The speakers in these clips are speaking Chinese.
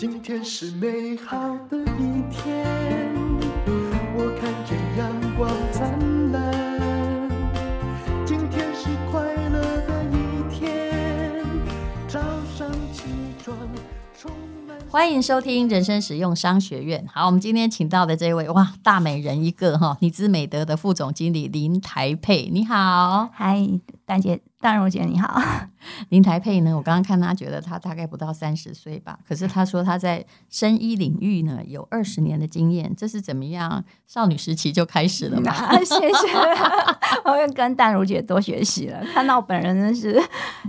今天是美好的一天，我看见阳光灿烂。今天是快乐的一天，早上起床充满。欢迎收听人生使用商学院。好，我们今天请到的这位哇，大美人一个哈，妮姿美德的副总经理林台佩，你好，嗨，丹姐。淡如姐你好，林台佩呢？我刚刚看她，觉得她大概不到三十岁吧。可是她说她在生医领域呢有二十年的经验，这是怎么样？少女时期就开始了吗？谢谢，我会跟淡如姐多学习了。看到本人真是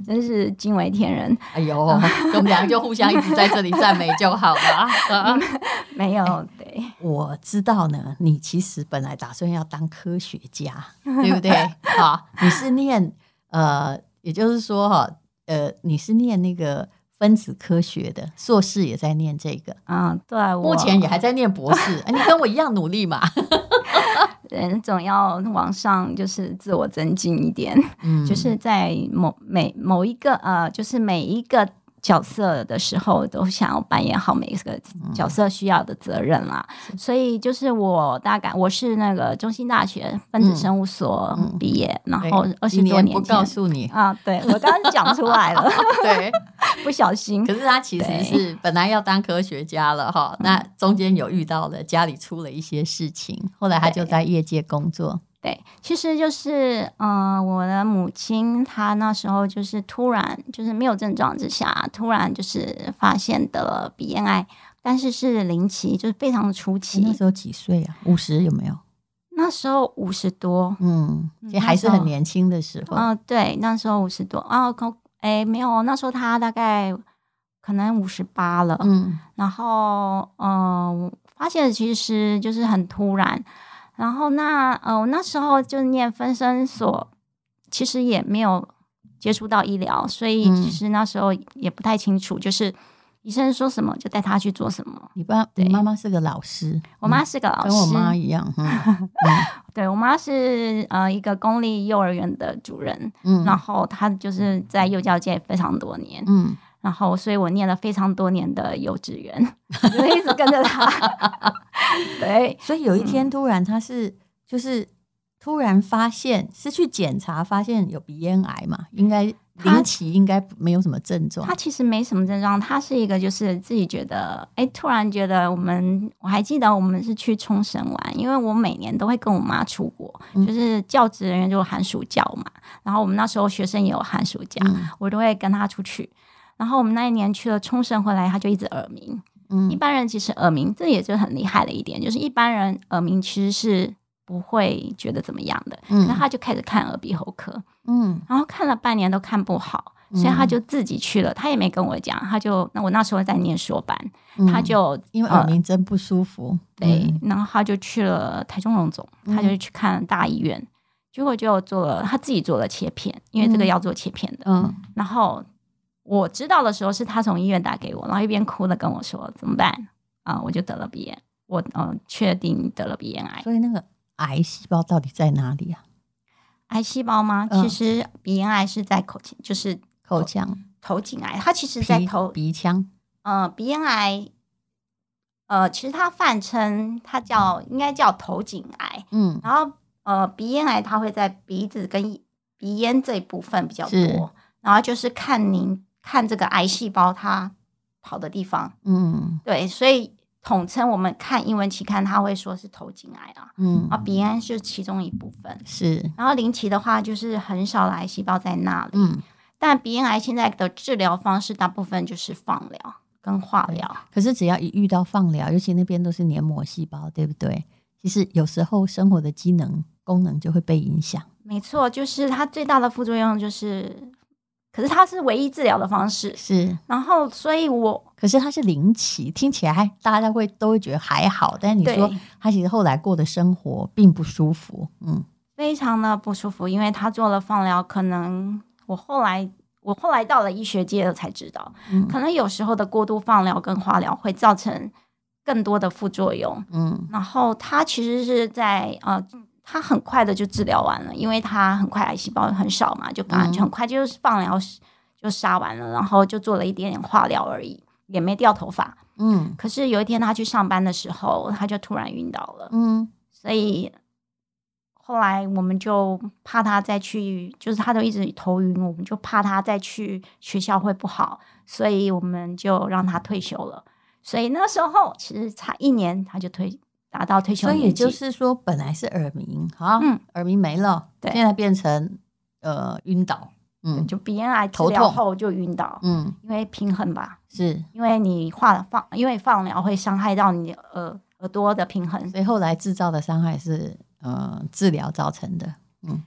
真是惊为天人。哎呦，我们两个就互相一直在这里赞美就好了。没有，对，我知道呢。你其实本来打算要当科学家，对不对？好，你是念。呃，也就是说哈，呃，你是念那个分子科学的，硕士也在念这个，嗯，对，目前也还在念博士，哎，你跟我一样努力嘛，人总要往上，就是自我增进一点，嗯，就是在某每某一个呃，就是每一个。角色的时候都想要扮演好每一个角色需要的责任啦，嗯、所以就是我大概我是那个中兴大学分子生物所毕业，嗯、然后二十多年前。不告诉你。啊，对我刚刚讲出来了，对，不小心。可是他其实是本来要当科学家了哈，那中间有遇到了家里出了一些事情，后来他就在业界工作。对，其实就是，嗯、呃，我的母亲她那时候就是突然就是没有症状之下，突然就是发现得了鼻咽癌，但是是零期，就是非常的初期。那时候几岁啊？五十有没有？那时候五十多，嗯，也还是很年轻的时候。嗯、呃，对，那时候五十多啊，哎，没有，那时候他大概可能五十八了，嗯，然后嗯、呃，发现其实就是很突然。然后那呃，我那时候就念分身所，其实也没有接触到医疗，所以其实那时候也不太清楚，就是医生说什么就带他去做什么。你爸，你妈妈是个老师，我妈是个老师，跟我妈一样。对，我妈是呃一个公立幼儿园的主任，嗯，然后她就是在幼教界非常多年，嗯。然后，所以我念了非常多年的幼稚园，就一直跟着他。对，所以有一天突然他是、嗯、就是突然发现是去检查发现有鼻咽癌嘛，应该零期应该没有什么症状。他其实没什么症状，他是一个就是自己觉得哎，突然觉得我们我还记得我们是去冲绳玩，因为我每年都会跟我妈出国，嗯、就是教职人员就寒暑假嘛，然后我们那时候学生也有寒暑假，嗯、我都会跟他出去。然后我们那一年去了冲绳回来，他就一直耳鸣。嗯，一般人其实耳鸣，这也就很厉害的一点，就是一般人耳鸣其实是不会觉得怎么样的。嗯，那他就开始看耳鼻喉科。嗯，然后看了半年都看不好，所以他就自己去了，他也没跟我讲，他就那我那时候在念硕班，他就因为耳鸣真不舒服，对，然后他就去了台中荣总，他就去看大医院，结果就做了他自己做了切片，因为这个要做切片的。嗯，然后。我知道的时候是他从医院打给我，然后一边哭的跟我说怎么办啊、呃？我就得了鼻炎，我嗯、呃、确定得了鼻咽癌。所以那个癌细胞到底在哪里啊？癌细胞吗？其实鼻咽癌是在口腔，就是口腔头颈癌。它其实在头鼻腔。嗯、呃，鼻咽癌，呃，其实它泛称它叫应该叫头颈癌。嗯，然后呃鼻咽癌它会在鼻子跟鼻咽这一部分比较多，然后就是看您。看这个癌细胞它跑的地方，嗯，对，所以统称我们看英文期刊，它会说是头颈癌啊，嗯，啊，鼻咽是其中一部分，是，然后零期的话就是很少的癌细胞在那里，嗯，但鼻咽癌现在的治疗方式大部分就是放疗跟化疗，可是只要一遇到放疗，尤其那边都是黏膜细胞，对不对？其实有时候生活的机能功能就会被影响，没错，就是它最大的副作用就是。可是它是唯一治疗的方式，是。然后，所以我可是它是零期，听起来还大家会都会觉得还好，但是你说他其实后来过的生活并不舒服，嗯，非常的不舒服，因为他做了放疗，可能我后来我后来到了医学界了才知道，嗯，可能有时候的过度放疗跟化疗会造成更多的副作用，嗯，然后他其实是在呃。他很快的就治疗完了，因为他很快癌细胞很少嘛，就刚就很快就是放疗就杀完了，然后就做了一点点化疗而已，也没掉头发。嗯可是有一天他去上班的时候，他就突然晕倒了。嗯所以后来我们就怕他再去，就是他都一直头晕，我们就怕他再去学校会不好，所以我们就让他退休了。所以那时候其实差一年他就退达到退休年纪，所以也就是说，本来是耳鸣，好，嗯。耳鸣没了，对。现在变成呃晕倒，嗯。就鼻咽癌治头痛。疗后就晕倒，嗯，因为平衡吧，是，因为你化放，因为放疗会伤害到你耳耳朵的平衡。所以后来制造的伤害是呃治疗造成的，嗯，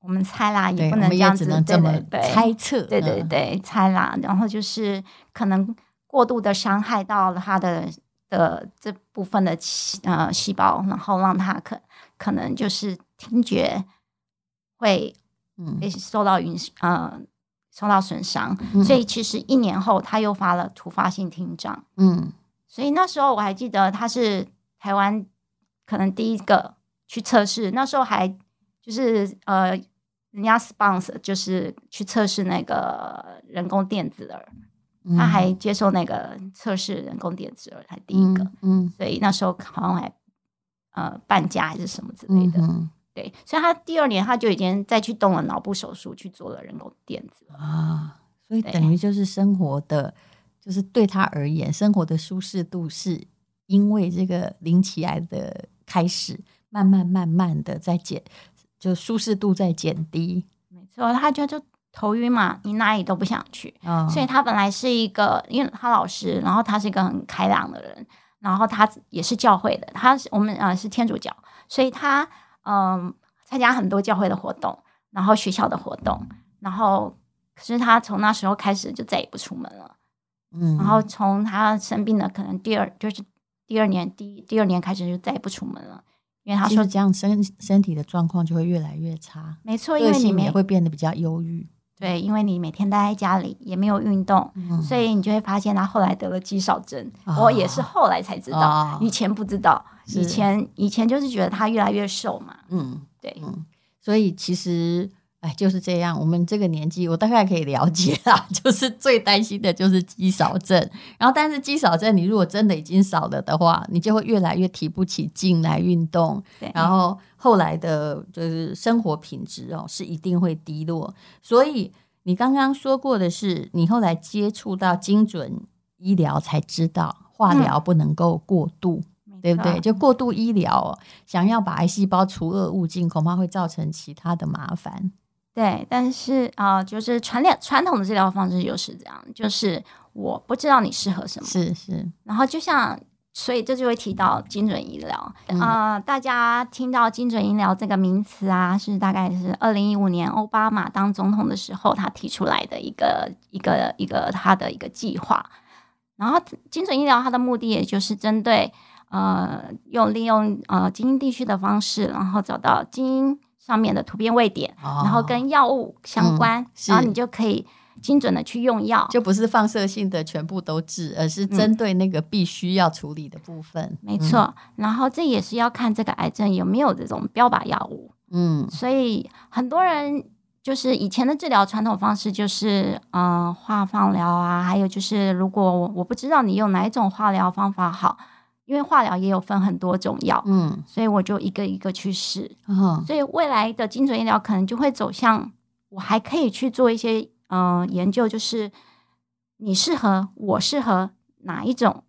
我们猜啦，也不能这样子，只能这么对对对。猜测，对对嗯，对，猜啦。然后就是可能过度的伤害到了他的的这部分的呃细胞，然后让他可可能就是听觉会嗯。被受到影呃受到损伤，嗯所以其实一年后他又发了突发性听障。嗯。所以那时候我还记得他是台湾可能第一个去测试，那时候还就是呃，人家 sponsor 就是去测试那个人工电子耳，嗯，他还接受那个测试人工电子耳，才第一个，嗯，嗯。所以那时候好像还呃半价还是什么之类的，嗯对，所以他第二年他就已经再去动了脑部手术去做了人工电子，啊，所以等于就是生活的，就是对他而言，生活的舒适度是因为这个零期癌的开始，慢慢慢慢的在减，就舒适度在减低。没错，他就就头晕嘛，你哪里都不想去。啊，所以他本来是一个，因为他老师，然后他是一个很开朗的人，然后他也是教会的，他是我们呃是天主教，所以他嗯参加很多教会的活动，然后学校的活动，然后可是他从那时候开始就再也不出门了，嗯，然后从他生病的可能第二就是第二年第第二年开始就再也不出门了，因为他说这样身身体的状况就会越来越差，没错，因为你个性也会变得比较忧郁，对，因为你每天待在家里也没有运动。嗯所以你就会发现他后来得了肌少症，哦我也是后来才知道，哦以前不知道，以前以前就是觉得他越来越瘦嘛，嗯。对，所以其实，哎，就是这样。我们这个年纪，我大概可以了解啦。就是最担心的就是肌少症。然后，但是肌少症，你如果真的已经少了的话，你就会越来越提不起劲来运动。对，然后后来的就是生活品质哦，是一定会低落。所以你刚刚说过的是，你后来接触到精准医疗才知道，化疗不能够过度。对不对？就过度医疗、哦，想要把癌细胞除恶务尽，恐怕会造成其他的麻烦。对，但是啊、呃，就是传统传统的治疗方式就是这样，就是我不知道你适合什么，是是，然后就像，所以这就会提到精准医疗啊、嗯呃。大家听到精准医疗这个名词啊，是大概是二零一五年奥巴马当总统的时候，他提出来的一个一个一个他的一个计划。然后精准医疗它的目的，也就是针对。呃，用利用呃基因地区的方式，然后找到基因上面的突变位点，哦、然后跟药物相关，嗯、然后你就可以精准的去用药，就不是放射性的全部都治，而是针对那个必须要处理的部分。嗯、没错，然后这也是要看这个癌症有没有这种标靶药物。嗯，所以很多人就是以前的治疗传统方式就是嗯、呃、化放疗啊，还有就是如果我我不知道你用哪一种化疗方法好。因为化疗也有分很多种药，嗯，所以我就一个一个去试，嗯，所以未来的精准医疗可能就会走向，我还可以去做一些嗯、呃、研究，就是你适合我适合哪一种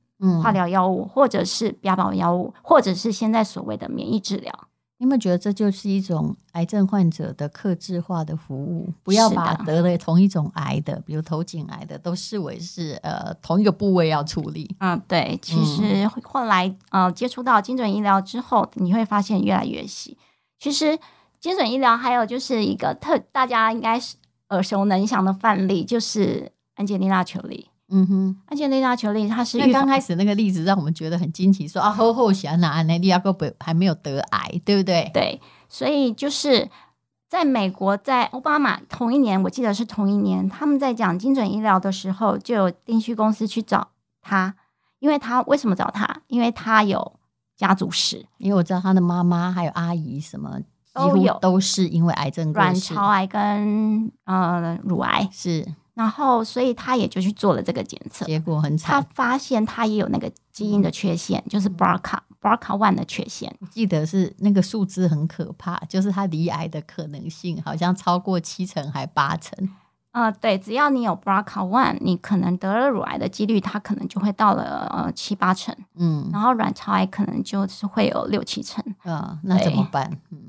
化疗药物，嗯、或者是标靶药物，或者是现在所谓的免疫治疗。你有没有觉得这就是一种癌症患者的克制化的服务？不要把得了同一种癌的，比如头颈癌的，都视为是呃同一个部位要处理。嗯，对。其实后来、嗯、呃接触到精准医疗之后，你会发现越来越细。其实精准医疗还有就是一个特大家应该是耳熟能详的范例，就是安吉丽娜·裘丽。嗯哼，安吉丽娜·裘丽，她是因为刚开始那个例子让我们觉得很惊奇，说啊，后后想哪那利亚哥不还没有得癌，对不对？对，所以就是在美国，在奥巴马同一年，我记得是同一年，他们在讲精准医疗的时候，就有定序公司去找他，因为他为什么找他？因为他有家族史，因为我知道他的妈妈还有阿姨什么都有。都是因为癌症，卵巢癌跟呃乳癌。是。然后所以他也就去做了这个检测，结果很惨，他发现他也有那个基因的缺陷，就是 BRCA BRCA one 的缺陷。我记得是那个数字很可怕，就是他罹癌的可能性好像超过七成还八成。呃，对，只要你有 BRCA one，你可能得了乳癌的几率，它可能就会到了呃七八成，嗯，然后卵巢癌可能就是会有六七成，嗯，那怎么办？嗯，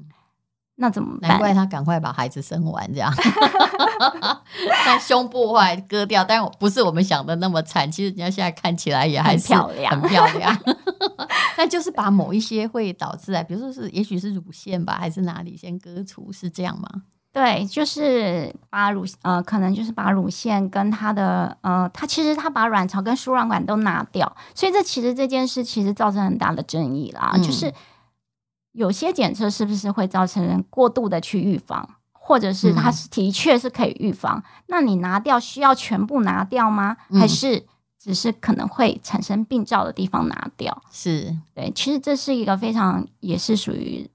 那怎么办？难怪他赶快把孩子生完这样，那胸部后来割掉，但不是我们想的那么惨，其实人家现在看起来也还是很漂亮，很漂亮，那就是把某一些会导致啊，比如说是也许是乳腺吧，还是哪里先割除，是这样吗？对，就是把乳呃，可能就是把乳腺跟它的呃，它其实它把卵巢跟输卵管都拿掉，所以这其实这件事其实造成很大的争议啦。嗯、就是有些检测是不是会造成人过度的去预防，或者是它是的确是可以预防？嗯、那你拿掉需要全部拿掉吗？还是只是可能会产生病灶的地方拿掉？是对，其实这是一个非常也是属于。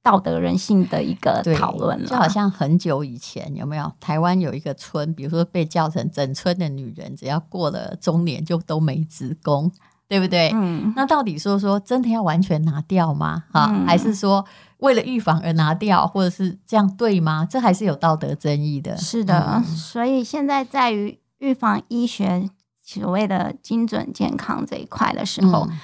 道德人性的一个讨论了，就好像很久以前有没有台湾有一个村，比如说被叫成整村的女人，只要过了中年就都没子宫，对不对？嗯，那到底说说真的要完全拿掉吗？哈、嗯，还是说为了预防而拿掉，或者是这样对吗？这还是有道德争议的。是的，嗯、所以现在在于预防医学所谓的精准健康这一块的时候。嗯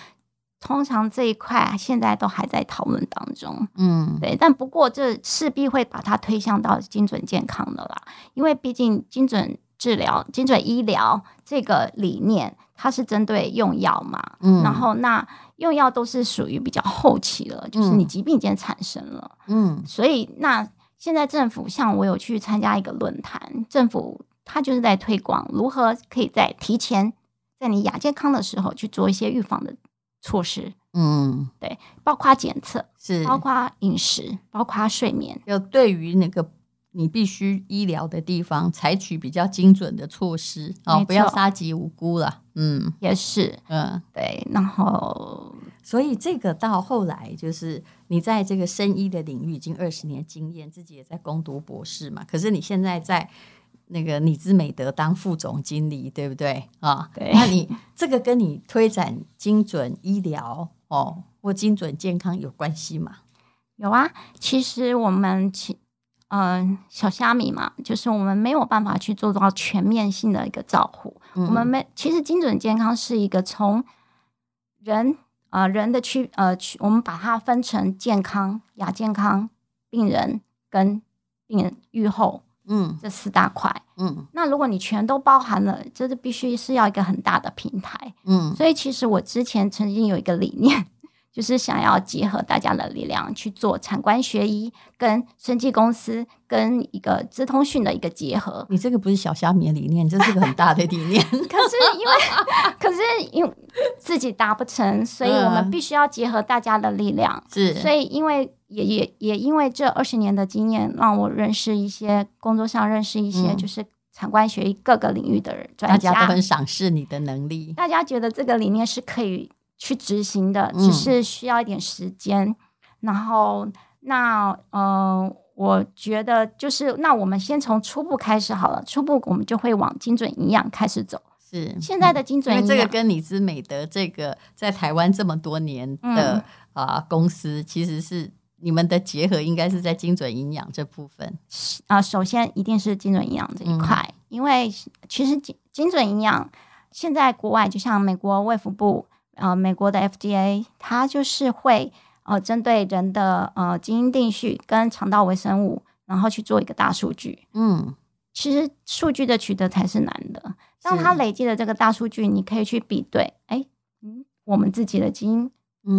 通常这一块现在都还在讨论当中，嗯，对，但不过这势必会把它推向到精准健康的啦，因为毕竟精准治疗、精准医疗这个理念，它是针对用药嘛，嗯，然后那用药都是属于比较后期了，就是你疾病已经产生了，嗯，所以那现在政府像我有去参加一个论坛，政府它就是在推广如何可以在提前在你亚健康的时候去做一些预防的。措施，嗯，对，包括检测，是。包括饮食，包括睡眠，要对于那个你必须医疗的地方采取比较精准的措施，哦，不要杀及无辜了，嗯，也是，嗯，对，然后，所以这个到后来就是你在这个生医的领域已经二十年经验，自己也在攻读博士嘛，可是你现在在。那个你姿美德当副总经理，对不对啊？对，那你 这个跟你推展精准医疗哦，或精准健康有关系吗？有啊，其实我们其嗯、呃、小虾米嘛，就是我们没有办法去做到全面性的一个照护。嗯、我们没，其实精准健康是一个从人啊、呃、人的区呃区，我们把它分成健康、亚健康、病人跟病人愈后。嗯，这四大块，嗯，那如果你全都包含了，这是必须是要一个很大的平台，嗯，所以其实我之前曾经有一个理念，就是想要结合大家的力量去做产官学医跟生技公司跟一个资通讯的一个结合。你这个不是小虾米的理念，这是个很大的理念。可是因为，可是因为自己达不成，所以我们必须要结合大家的力量。是，所以因为。也也也因为这二十年的经验，让我认识一些工作上认识一些就是产官学医各个领域的人，专家，大家都很赏识你的能力。大家觉得这个理念是可以去执行的，只是需要一点时间。嗯、然后，那嗯、呃，我觉得就是那我们先从初步开始好了，初步我们就会往精准营养开始走。是现在的精准营养，因为这个跟李之美德这个在台湾这么多年的啊、嗯呃、公司其实是。你们的结合应该是在精准营养这部分啊，首先一定是精准营养这一块，嗯、因为其实精精准营养现在国外就像美国卫福部呃，美国的 FDA，它就是会呃针对人的呃基因定序跟肠道微生物，然后去做一个大数据。嗯，其实数据的取得才是难的，当它累积的这个大数据，你可以去比对，哎，嗯，我们自己的基因。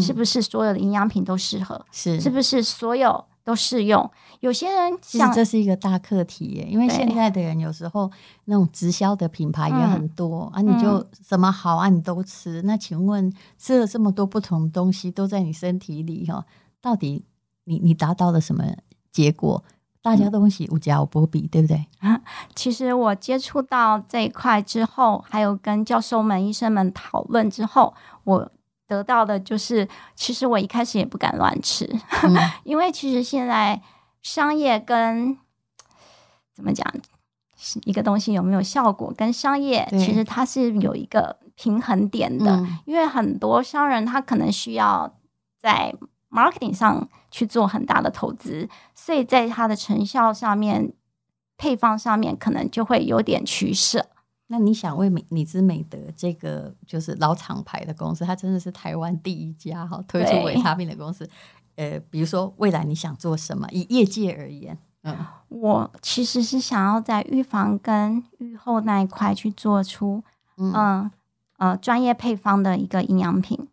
是不是所有的营养品都适合？是，是不是所有都适用？有些人其实这是一个大课题耶，因为现在的人有时候那种直销的品牌也很多、嗯、啊，你就什么好啊，你都吃。那请问吃了这么多不同东西都在你身体里哈，到底你你达到了什么结果？大家东西无价无波比，对不对？啊，其实我接触到这一块之后，还有跟教授们、医生们讨论之后，我。得到的就是，其实我一开始也不敢乱吃，嗯、因为其实现在商业跟怎么讲，一个东西有没有效果，跟商业其实它是有一个平衡点的，嗯、因为很多商人他可能需要在 marketing 上去做很大的投资，所以在它的成效上面、配方上面可能就会有点取舍。那你想为美你知美德这个就是老厂牌的公司，它真的是台湾第一家哈推出维他命的公司。呃，比如说未来你想做什么？以业界而言，嗯，我其实是想要在预防跟预后那一块去做出，嗯、呃、呃专业配方的一个营养品。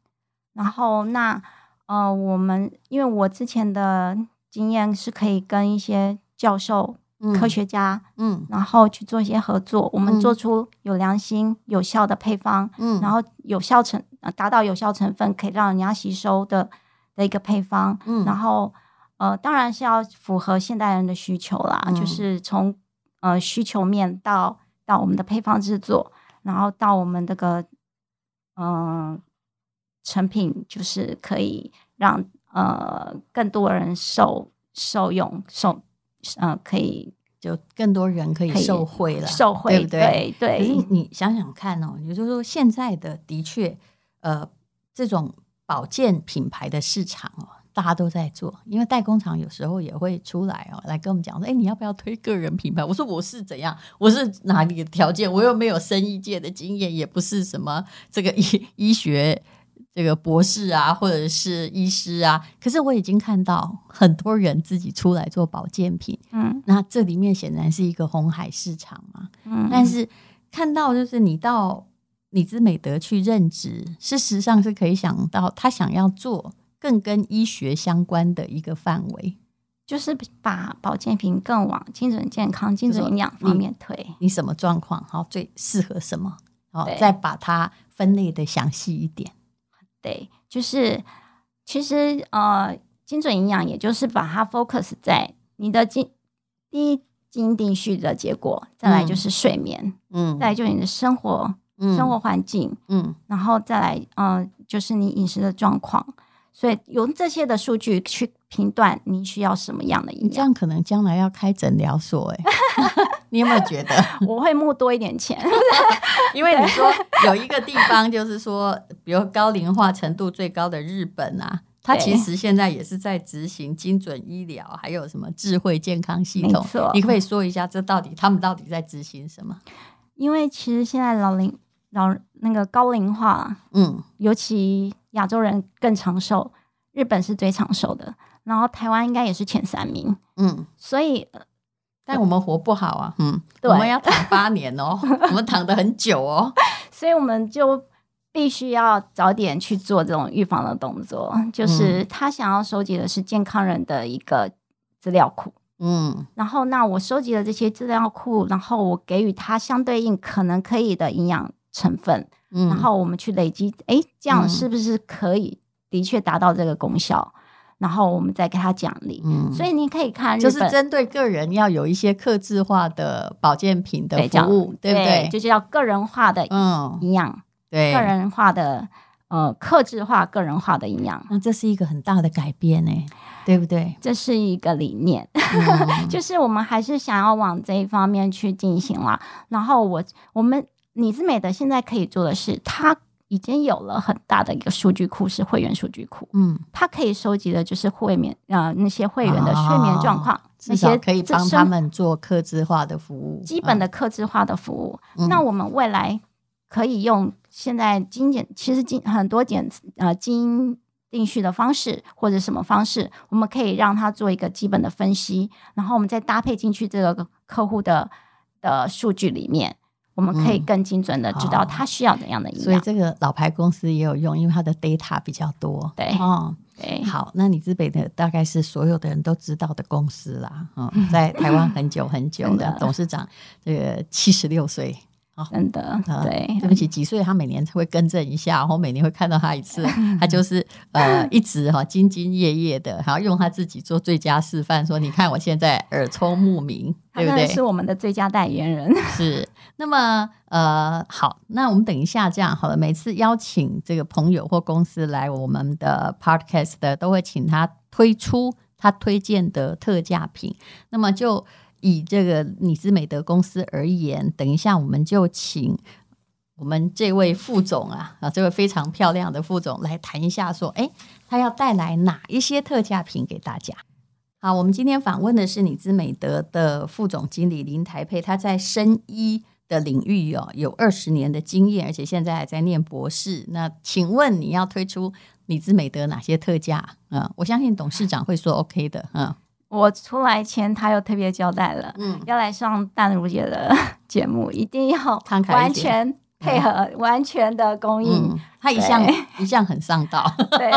然后那呃，我们因为我之前的经验是可以跟一些教授、嗯、科学家，嗯，然后去做一些合作，我们做出有良心、有效的配方，嗯，然后有效成达到有效成分可以让人家吸收的。的一个配方，嗯，然后呃，当然是要符合现代人的需求啦，嗯、就是从呃需求面到到我们的配方制作，然后到我们这个嗯、呃、成品，就是可以让呃更多人受受用受呃可以就更多人可以受惠了，受惠对不对？对。可是你想想看哦，也就是说现在的的确呃这种。保健品牌的市场哦，大家都在做，因为代工厂有时候也会出来哦，来跟我们讲说，哎，你要不要推个人品牌？我说我是怎样，我是哪里的条件？我又没有生意界的经验，也不是什么这个医 医学这个博士啊，或者是医师啊。可是我已经看到很多人自己出来做保健品，嗯，那这里面显然是一个红海市场嘛，嗯，但是看到就是你到。你姿美德去任职，事实上是可以想到，他想要做更跟医学相关的一个范围，就是把保健品更往精准健康、精准营养方面推。你，你什么状况好，最适合什么？好，再把它分类的详细一点。对，就是其实呃，精准营养也就是把它 focus 在你的精第一基因定序的结果，再来就是睡眠，嗯，再来就是你的生活。生活环境，嗯，然后再来，嗯、呃，就是你饮食的状况，所以用这些的数据去评断你需要什么样的。你这样可能将来要开诊疗所，哎，你有没有觉得？我会募多一点钱，因为你说有一个地方，就是说，比如高龄化程度最高的日本啊，它其实现在也是在执行精准医疗，还有什么智慧健康系统。你，可以说一下，这到底他们到底在执行什么？因为其实现在老龄。老那个高龄化，嗯，尤其亚洲人更长寿，日本是最长寿的，然后台湾应该也是前三名，嗯，所以，但我们活不好啊，嗯，对，我们要躺八年哦，我们躺得很久哦，所以我们就必须要早点去做这种预防的动作，就是他想要收集的是健康人的一个资料库，嗯，然后那我收集了这些资料库，然后我给予他相对应可能可以的营养。成分，嗯，然后我们去累积，哎，这样是不是可以的确达到这个功效？嗯、然后我们再给他奖励。嗯，所以你可以看，就是针对个人要有一些克制化的保健品的服务，对，对不对？就叫个人化的营养，嗯、对，个人化的呃克制化、个人化的营养。那这是一个很大的改变呢，对不对？这是一个理念，嗯、就是我们还是想要往这一方面去进行啦。然后我我们。你姿美的现在可以做的是，它已经有了很大的一个数据库，是会员数据库。嗯，它可以收集的就是会员呃那些会员的睡眠状况，那些、哦、可以帮他们做客制化的服务，基本的客制化的服务。嗯、那我们未来可以用现在精简，其实精很多简呃基因定序的方式或者什么方式，我们可以让它做一个基本的分析，然后我们再搭配进去这个客户的的数据里面。我们可以更精准的知道他需要怎样的营养，所以这个老牌公司也有用，因为它的 data 比较多。对，哦，对，好，那你资北的大概是所有的人都知道的公司啦，嗯，在台湾很久很久的 董事长，这个七十六岁。哦、真的，对，对不起，几岁他每年会更正一下，然后每年会看到他一次，他就是呃 一直哈兢兢业业的，然后用他自己做最佳示范，说你看我现在耳聪目明，对不对？是我们的最佳代言人。是，那么呃好，那我们等一下这样好了，每次邀请这个朋友或公司来我们的 podcast 的，都会请他推出他推荐的特价品，那么就。以这个你姿美德公司而言，等一下我们就请我们这位副总啊啊，这位非常漂亮的副总来谈一下，说，哎，他要带来哪一些特价品给大家？好，我们今天访问的是你姿美德的副总经理林台佩，他在生医的领域哦有二十年的经验，而且现在还在念博士。那请问你要推出你姿美德哪些特价？嗯，我相信董事长会说 OK 的，嗯。我出来前，他又特别交代了，嗯，要来上淡如姐的 节目，一定要完全配合，嗯、完全的供应。嗯、他一向一向很上道，对，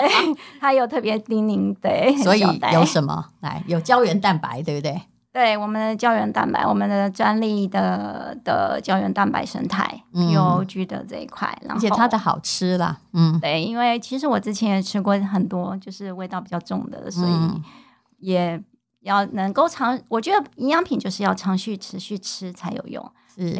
他有特别叮咛，对，所以有什么来？有胶原蛋白，对不对？对，我们的胶原蛋白，我们的专利的的胶原蛋白生态，有 G 的这一块，然后而且它的好吃啦，嗯，对，因为其实我之前也吃过很多，就是味道比较重的，所以也。要能够长，我觉得营养品就是要长续持续吃才有用。是，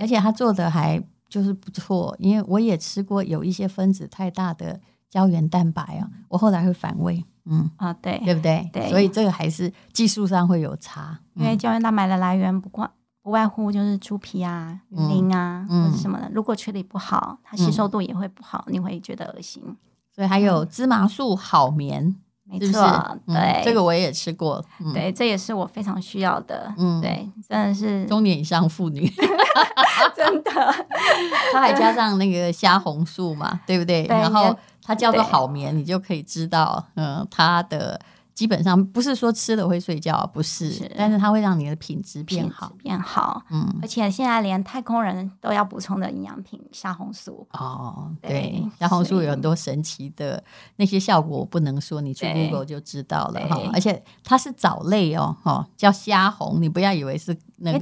而且他做的还就是不错，因为我也吃过有一些分子太大的胶原蛋白啊，我后来会反胃。嗯啊，对，对不对？对，所以这个还是技术上会有差。因为胶原蛋白的来源不光不外乎就是猪皮啊、鱼鳞啊，嗯、或者什么的。如果处理不好，它吸收度也会不好，嗯、你会觉得恶心。所以还有芝麻素好眠。没错，对，这个我也吃过，对，这也是我非常需要的，嗯，对，真的是中年以上妇女，真的，它还加上那个虾红素嘛，对不对？然后它叫做好眠，你就可以知道，嗯，它的。基本上不是说吃了会睡觉，不是，是，但是它会让你的品质变好，变好。嗯，而且现在连太空人都要补充的营养品虾红素。哦，对，虾红素有很多神奇的那些效果，我不能说，你去 Google 就知道了哈。而且它是藻类哦，哈，叫虾红，你不要以为是那个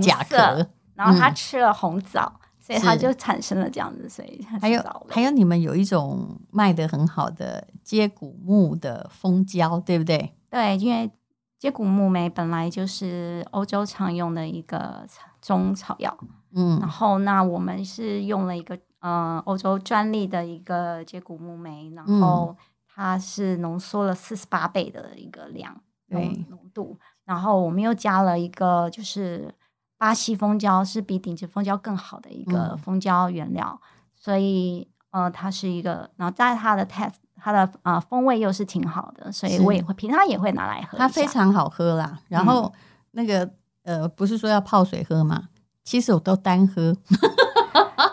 甲壳，然后它吃了红枣。所以它就产生了这样子，所以还有还有你们有一种卖的很好的接骨木的蜂胶，对不对？对，因为接骨木莓本来就是欧洲常用的一个中草药，嗯，然后那我们是用了一个呃欧洲专利的一个接骨木莓，然后它是浓缩了四十八倍的一个量浓浓度，然后我们又加了一个就是。巴西蜂胶是比顶级蜂胶更好的一个蜂胶原料，嗯、所以呃，它是一个，然后在它的 test，它的啊、呃、风味又是挺好的，所以我也会平常也会拿来喝。它非常好喝啦，然后、嗯、那个呃，不是说要泡水喝吗？其实我都单喝。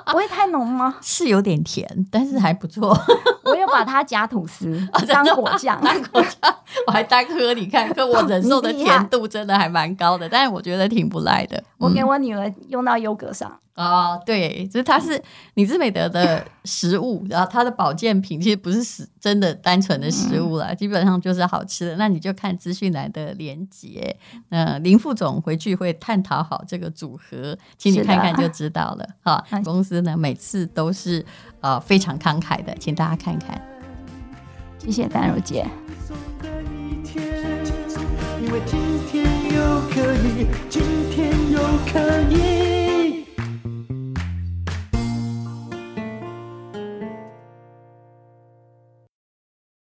不会太浓吗？是有点甜，但是还不错。我有把它夹吐司当果酱，当果酱，我还单喝。你看，可我忍受的甜度真的还蛮高的，但是我觉得挺不赖的。我给我女儿用到优格上。哦，对，就是它是你姿美德的食物，然后它的保健品其实不是食真的单纯的食物啦，基本上就是好吃的。那你就看资讯栏的连接，那，林副总回去会探讨好这个组合，请你看看就 知道了。哈，公司呢每次都是呃非常慷慨的，请大家看看。谢谢丹如姐。因为今天又可以，今天又可以。